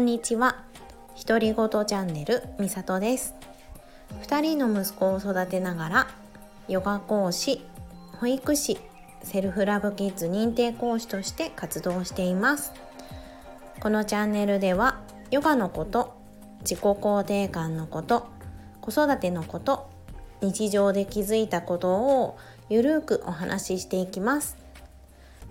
んにちは。独り言チャンネルみさとです。2人の息子を育てながらヨガ講師保育士セルフラブキッズ認定講師として活動しています。このチャンネルではヨガのこと自己肯定感のこと子育てのこと日常で気づいたことをゆるーくお話ししていきます。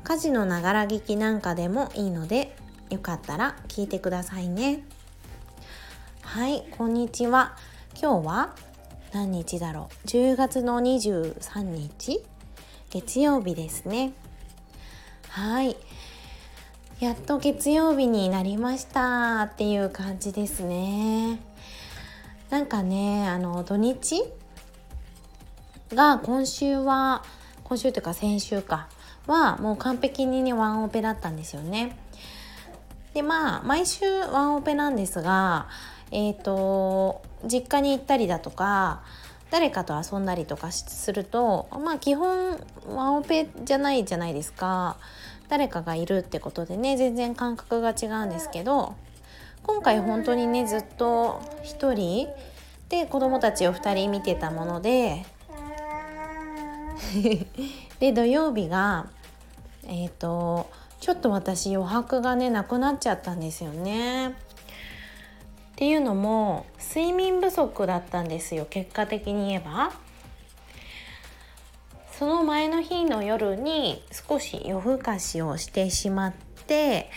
家事のながら聞きなんかでもいいのでよかったら聞いてくださいね。はいこんにちは。今日は何日だろう？10月の23日？月曜日ですね。はい。やっと月曜日になりましたっていう感じですね。なんかねあの土日が今週は今週というか先週か。はもう完璧にねワンオペだったんですよね。でまあ毎週ワンオペなんですがえっ、ー、と実家に行ったりだとか誰かと遊んだりとかするとまあ基本ワンオペじゃないじゃないですか。誰かがいるってことでね全然感覚が違うんですけど今回本当にねずっと1人で子供たちを2人見てたもので で土曜日がえっ、ー、とちょっと私余白がねなくなっちゃったんですよね。っていうのも睡眠不足だったんですよ結果的に言えば。その前の日の夜に少し夜更かしをしてしまって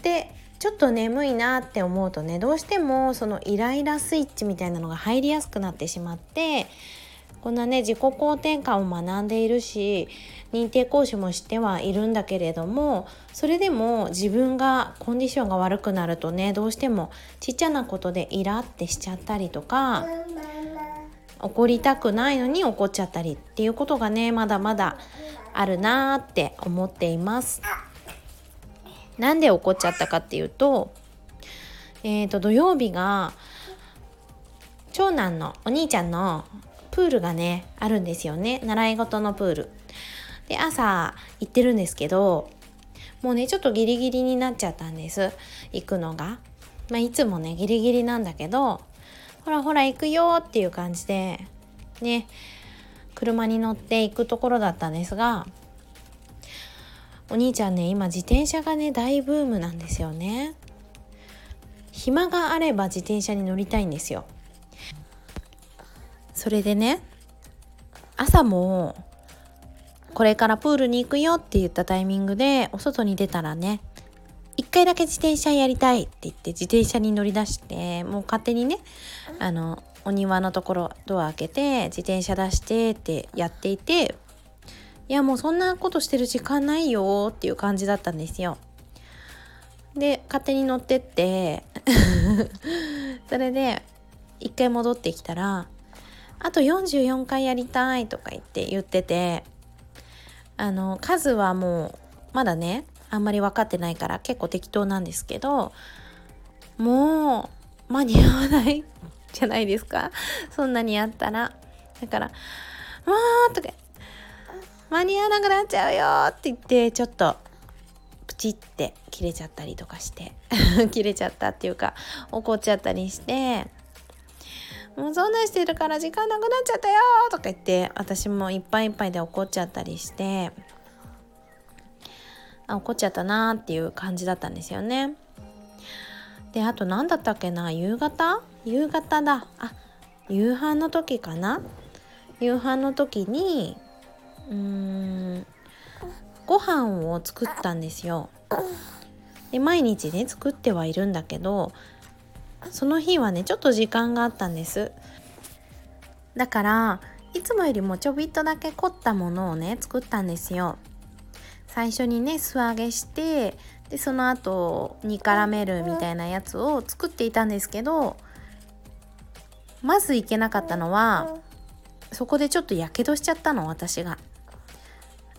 でちょっと眠いなって思うとねどうしてもそのイライラスイッチみたいなのが入りやすくなってしまってこんなね自己肯定感を学んでいるし認定講師もしてはいるんだけれどもそれでも自分がコンディションが悪くなるとねどうしてもちっちゃなことでイラってしちゃったりとか怒りたくないのに怒っちゃったりっていうことがねまだまだあるなーって思っています。なんで怒っちゃったかっていうと,、えー、と土曜日が長男のお兄ちゃんのプールがねあるんですよね。習い事のプール。で朝行ってるんですけどもうねちょっとギリギリになっちゃったんです。行くのが。まあいつもねギリギリなんだけどほらほら行くよっていう感じでね車に乗って行くところだったんですがお兄ちゃんね今自転車がね大ブームなんですよね。暇があれば自転車に乗りたいんですよ。それでね朝もこれからプールに行くよって言ったタイミングでお外に出たらね一回だけ自転車やりたいって言って自転車に乗り出してもう勝手にねあのお庭のところドア開けて自転車出してってやっていていやもうそんなことしてる時間ないよっていう感じだったんですよ。で勝手に乗ってって それで一回戻ってきたらあと44回やりたいとか言って言っててあの数はもうまだねあんまり分かってないから結構適当なんですけどもう間に合わない じゃないですか？そんなにやったら。だから「もう」とか「間に合わなくなっちゃうよ」って言ってちょっとプチって切れちゃったりとかして 切れちゃったっていうか怒っちゃったりしてもうそんなしてるから時間なくなっちゃったよとか言って私もいっぱいいっぱいで怒っちゃったりしてあ怒っちゃったなーっていう感じだったんですよね。であと何だったっけな夕方？夕方だあ夕飯の時かな？夕飯の時にうーんご飯を作ったんですよ。で毎日ね作ってはいるんだけどその日はねちょっと時間があったんです。だからいつもよりもちょびっとだけ凝ったものをね作ったんですよ。最初にね素揚げしてでその後煮絡めるみたいなやつを作っていたんですけどまずいけなかったのはそこでちょっとやけどしちゃったの私が。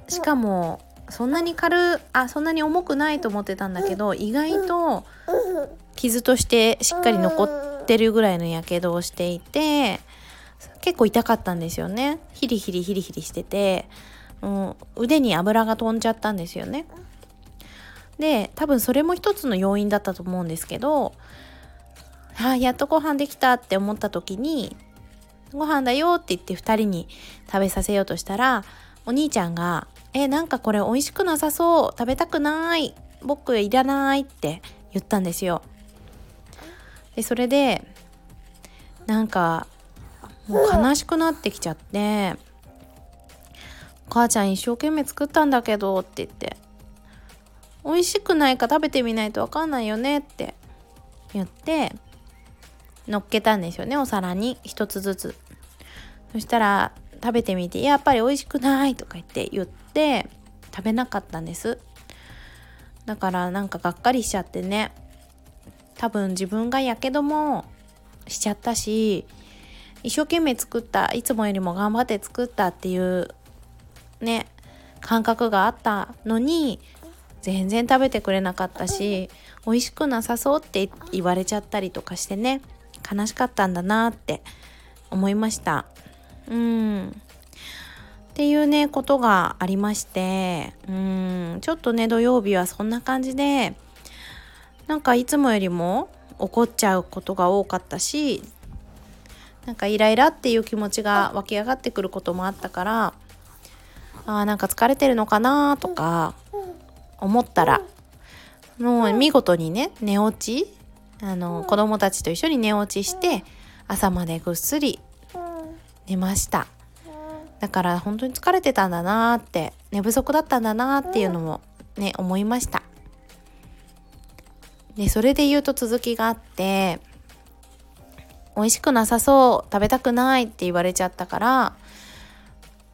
しかもそんなに軽あそんなに重くないと思ってたんだけど意外と傷としてしっかり残ってるぐらいのやけどをしていて結構痛かったんですよね。ヒリヒリヒリヒリしてて、うん、腕に油が飛んじゃったんですよね。で多分それも一つの要因だったと思うんですけどああやっとご飯できたって思った時にご飯だよって言って2人に食べさせようとしたらお兄ちゃんが「えなんかこれ美味しくなさそう。食べたくない。僕いらない」って言ったんですよ。でそれでなんかもう悲しくなってきちゃって「お母ちゃん一生懸命作ったんだけど」って言って「美味しくないか食べてみないと分かんないよね」って言って乗っけたんですよねお皿に。一つずつ。そしたら食べてみてやっぱり美味しくないとか言って言って食べなかったんですだからなんかがっかりしちゃってね多分自分がやけどもしちゃったし一生懸命作ったいつもよりも頑張って作ったっていうね感覚があったのに全然食べてくれなかったし美味しくなさそうって言われちゃったりとかしてね悲しかったんだなって思いました。うん。っていうねことがありましてうん。ちょっとね土曜日はそんな感じでなんかいつもよりも怒っちゃうことが多かったしなんかイライラっていう気持ちが湧き上がってくることもあったからあなんか疲れてるのかなとか思ったらもう見事にね寝落ちあの子供たちと一緒に寝落ちして朝までぐっすり寝ました。だから本当に疲れてたんだなーって寝不足だったんだなーっていうのもね思いました。でそれで言うと続きがあって美味しくなさそう食べたくないって言われちゃったから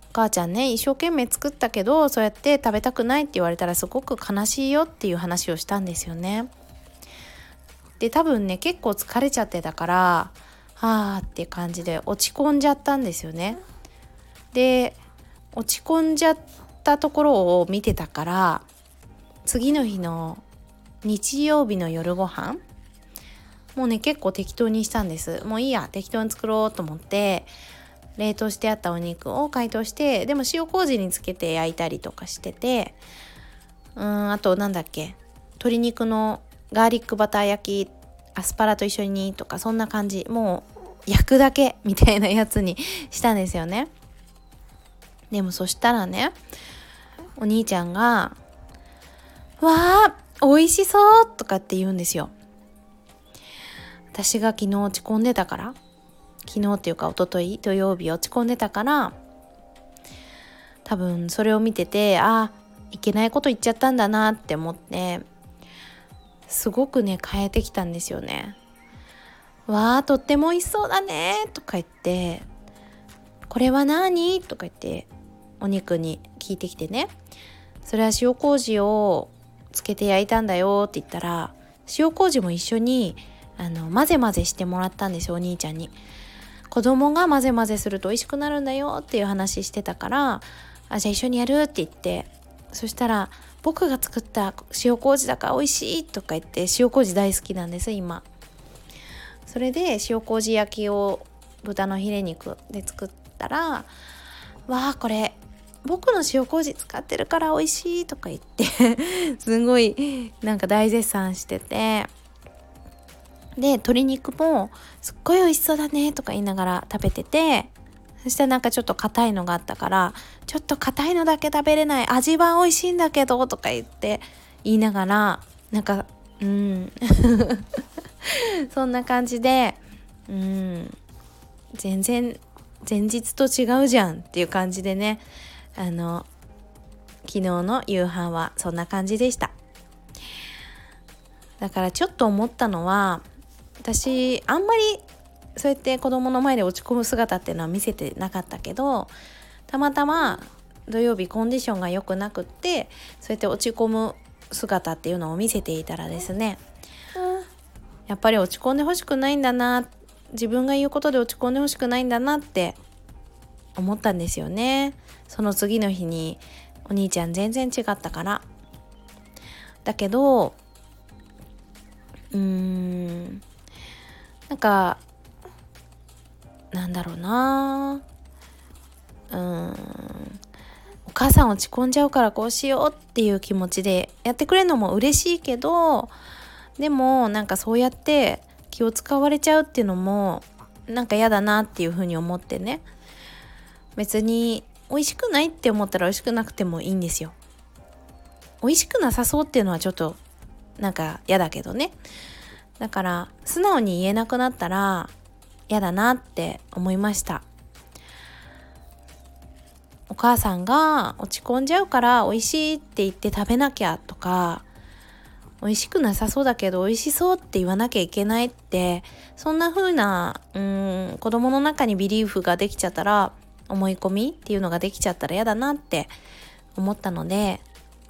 お母ちゃんね一生懸命作ったけどそうやって食べたくないって言われたらすごく悲しいよっていう話をしたんですよね。で多分ね結構疲れちゃってたからはあって感じで落ち込んじゃったんですよね。で落ち込んじゃったところを見てたから次の日の日曜日の夜ご飯もうね結構適当にしたんですもういいや適当に作ろうと思って冷凍してあったお肉を解凍してでも塩麹につけて焼いたりとかしててうんあとなんだっけ鶏肉のガーリックバター焼きアスパラと一緒にとかそんな感じもう焼くだけみたいなやつにしたんですよねでもそしたらねお兄ちゃんが「わあ美味しそう!」とかって言うんですよ私が昨日落ち込んでたから昨日っていうか一昨日土曜日落ち込んでたから多分それを見ててああいけないこと言っちゃったんだなって思ってすごくね変えてきたんですよね。わあとっても美味しそうだねとか言ってこれは何？とか言ってお肉に聞いてきてねそれは塩麹をつけて焼いたんだよって言ったら塩麹も一緒にあの混ぜ混ぜしてもらったんですよお兄ちゃんに。子供が混ぜ混ぜすると美味しくなるんだよっていう話してたからあじゃあ一緒にやる？って言ってそしたら僕が作った塩麹だから美味しいとか言って塩麹大好きなんです今。それで塩麹焼きを豚のヒレ肉で作ったらわあこれ僕の塩麹使ってるから美味しいとか言って すごいなんか大絶賛してて。で鶏肉もすっごい美味しそうだねとか言いながら食べててそしたらなんかちょっと硬いのがあったからちょっと硬いのだけ食べれない。味は美味しいんだけどとか言って言いながらなんかうん。そんな感じでうん。全然前日と違うじゃんっていう感じでねあの昨日の夕飯はそんな感じでした。だからちょっと思ったのは私あんまりそうやって子供の前で落ち込む姿っていうのは見せてなかったけどたまたま土曜日コンディションが良くなくってそうやって落ち込む姿っていうのを見せていたらですねやっぱり落ち込んでほしくないんだな自分が言うことで落ち込んでほしくないんだなって思ったんですよね。その次の日にお兄ちゃん全然違ったから。だけどうーんなんかなんだろうな。うん。お母さん落ち込んじゃうからこうしようっていう気持ちでやってくれるのも嬉しいけどでもなんかそうやって気を使われちゃうっていうのもなんか嫌だなっていうふうに思ってね。別に美味しくないって思ったら美味しくなくてもいいんですよ。美味しくなさそうっていうのはちょっとなんか嫌だけどね。だから素直に言えなくなったら嫌だなって思いました。お母さんが落ち込んじゃうから美味しいって言って食べなきゃとか美味しくなさそうだけど美味しそうって言わなきゃいけないってそんな風なうん子供の中にビリーフができちゃったら思い込みっていうのができちゃったら嫌だなって思ったので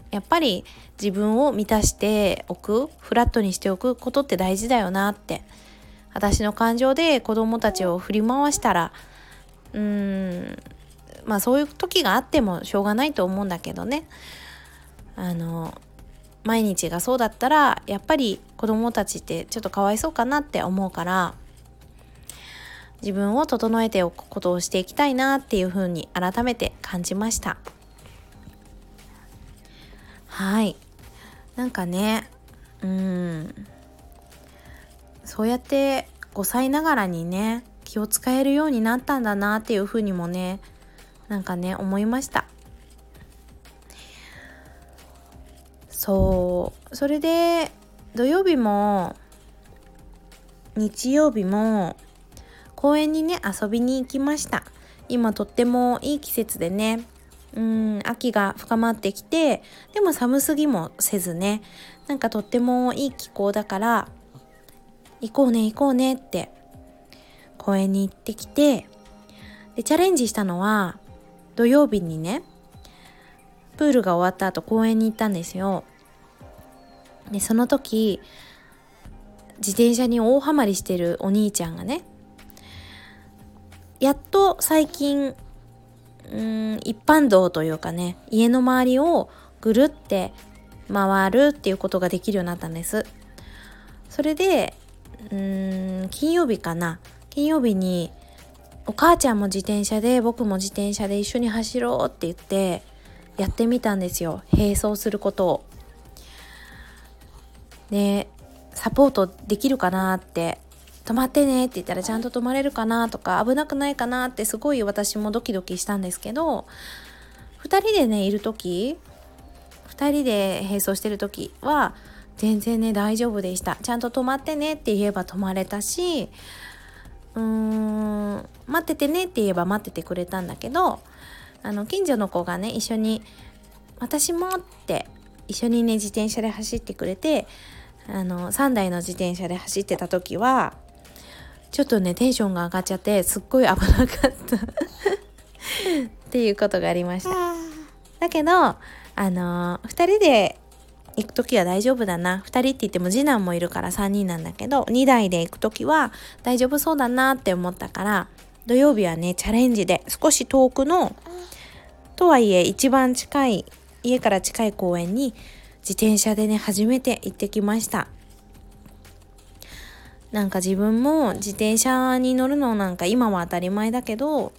やっぱり自分を満たしておくフラットにしておくことって大事だよなって私の感情で子供たちを振り回したらうーんまあそういう時があってもしょうがないと思うんだけどね。あの毎日がそうだったらやっぱり子供たちってちょっとかわいそうかなって思うから自分を整えておくことをしていきたいなっていうふうに改めて感じました。はい。なんかねうん。そうやって5歳ながらにね気を使えるようになったんだなっていうふうにもねなんかね思いました。そう。それで土曜日も日曜日も公園にね遊びに行きました。今とってもいい季節でねうん秋が深まってきてでも寒すぎもせずねなんかとってもいい気候だから行こうね行こうねって公園に行ってきてでチャレンジしたのは土曜日にねプールが終わった後公園に行ったんですよ。でその時自転車に大ハマりしてるお兄ちゃんがねやっと最近うん一般道というかね家の周りをぐるって回るっていうことができるようになったんです。それでうん金曜日かな。金曜日にお母ちゃんも自転車で僕も自転車で一緒に走ろうって言ってやってみたんですよ。並走することを。でサポートできるかなって。止まってねって言ったらちゃんと止まれるかなとか危なくないかなってすごい私もドキドキしたんですけど2人でねいる時2人で並走してる時は全然ね大丈夫でした。ちゃんと止まってねって言えば止まれたしうーん待っててねって言えば待っててくれたんだけどあの近所の子がね一緒に「私も」って一緒にね自転車で走ってくれてあの3台の自転車で走ってた時はちょっとねテンションが上がっちゃってすっごい危なかった。っていうことがありました。だけどあの2人で行く時は大丈夫だな。2人って言っても次男もいるから3人なんだけど2台で行く時は大丈夫そうだなって思ったから土曜日はねチャレンジで少し遠くのとはいえ一番近い家から近い公園に自転車でね初めて行ってきました。なんか自分も自転車に乗るのなんか今は当たり前だけど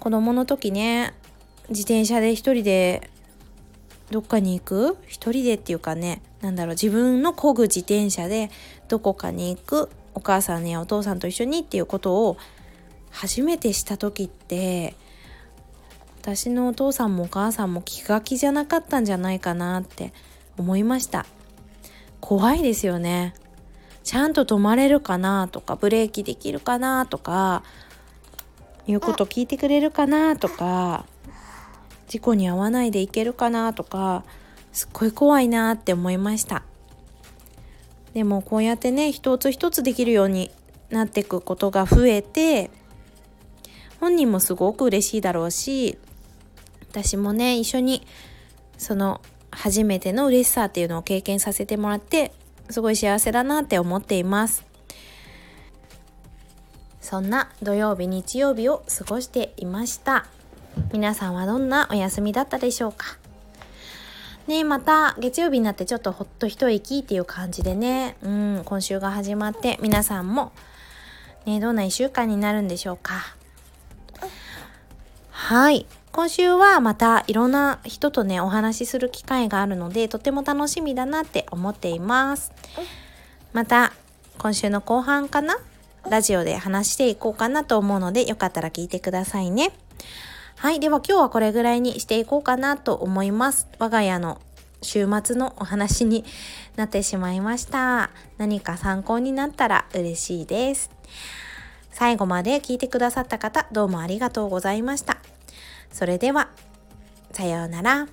子供の時ね自転車で一人でどっかに行く？一人でっていうかねなんだろう自分の漕ぐ自転車でどこかに行く？お母さんやお父さんと一緒にっていうことを初めてした時って私のお父さんもお母さんも気が気じゃなかったんじゃないかなって思いました。怖いですよね。ちゃんと止まれるかなとかブレーキできるかなとか言うこと聞いてくれるかなとか事故に遭わないでいけるかなとかすっごい怖いなって思いました。でもこうやってね一つ一つできるようになっていくことが増えて本人もすごく嬉しいだろうし私もね一緒にその初めての嬉しさっていうのを経験させてもらってすごい幸せだなって思っています。そんな土曜日日曜日を過ごしていました。皆さんはどんなお休みだったでしょうか？ねまた月曜日になってちょっとほっと一息っていう感じでね。うん今週が始まって皆さんもねどんな1週間になるんでしょうか？はい。今週はまたいろんな人とねお話しする機会があるのでとても楽しみだなって思っています。また今週の後半かな？ラジオで話していこうかなと思うのでよかったら聞いてくださいね。はいでは今日はこれぐらいにしていこうかなと思います。我が家の週末のお話になってしまいました。何か参考になったら嬉しいです。最後まで聞いてくださった方どうもありがとうございました。それではさようなら。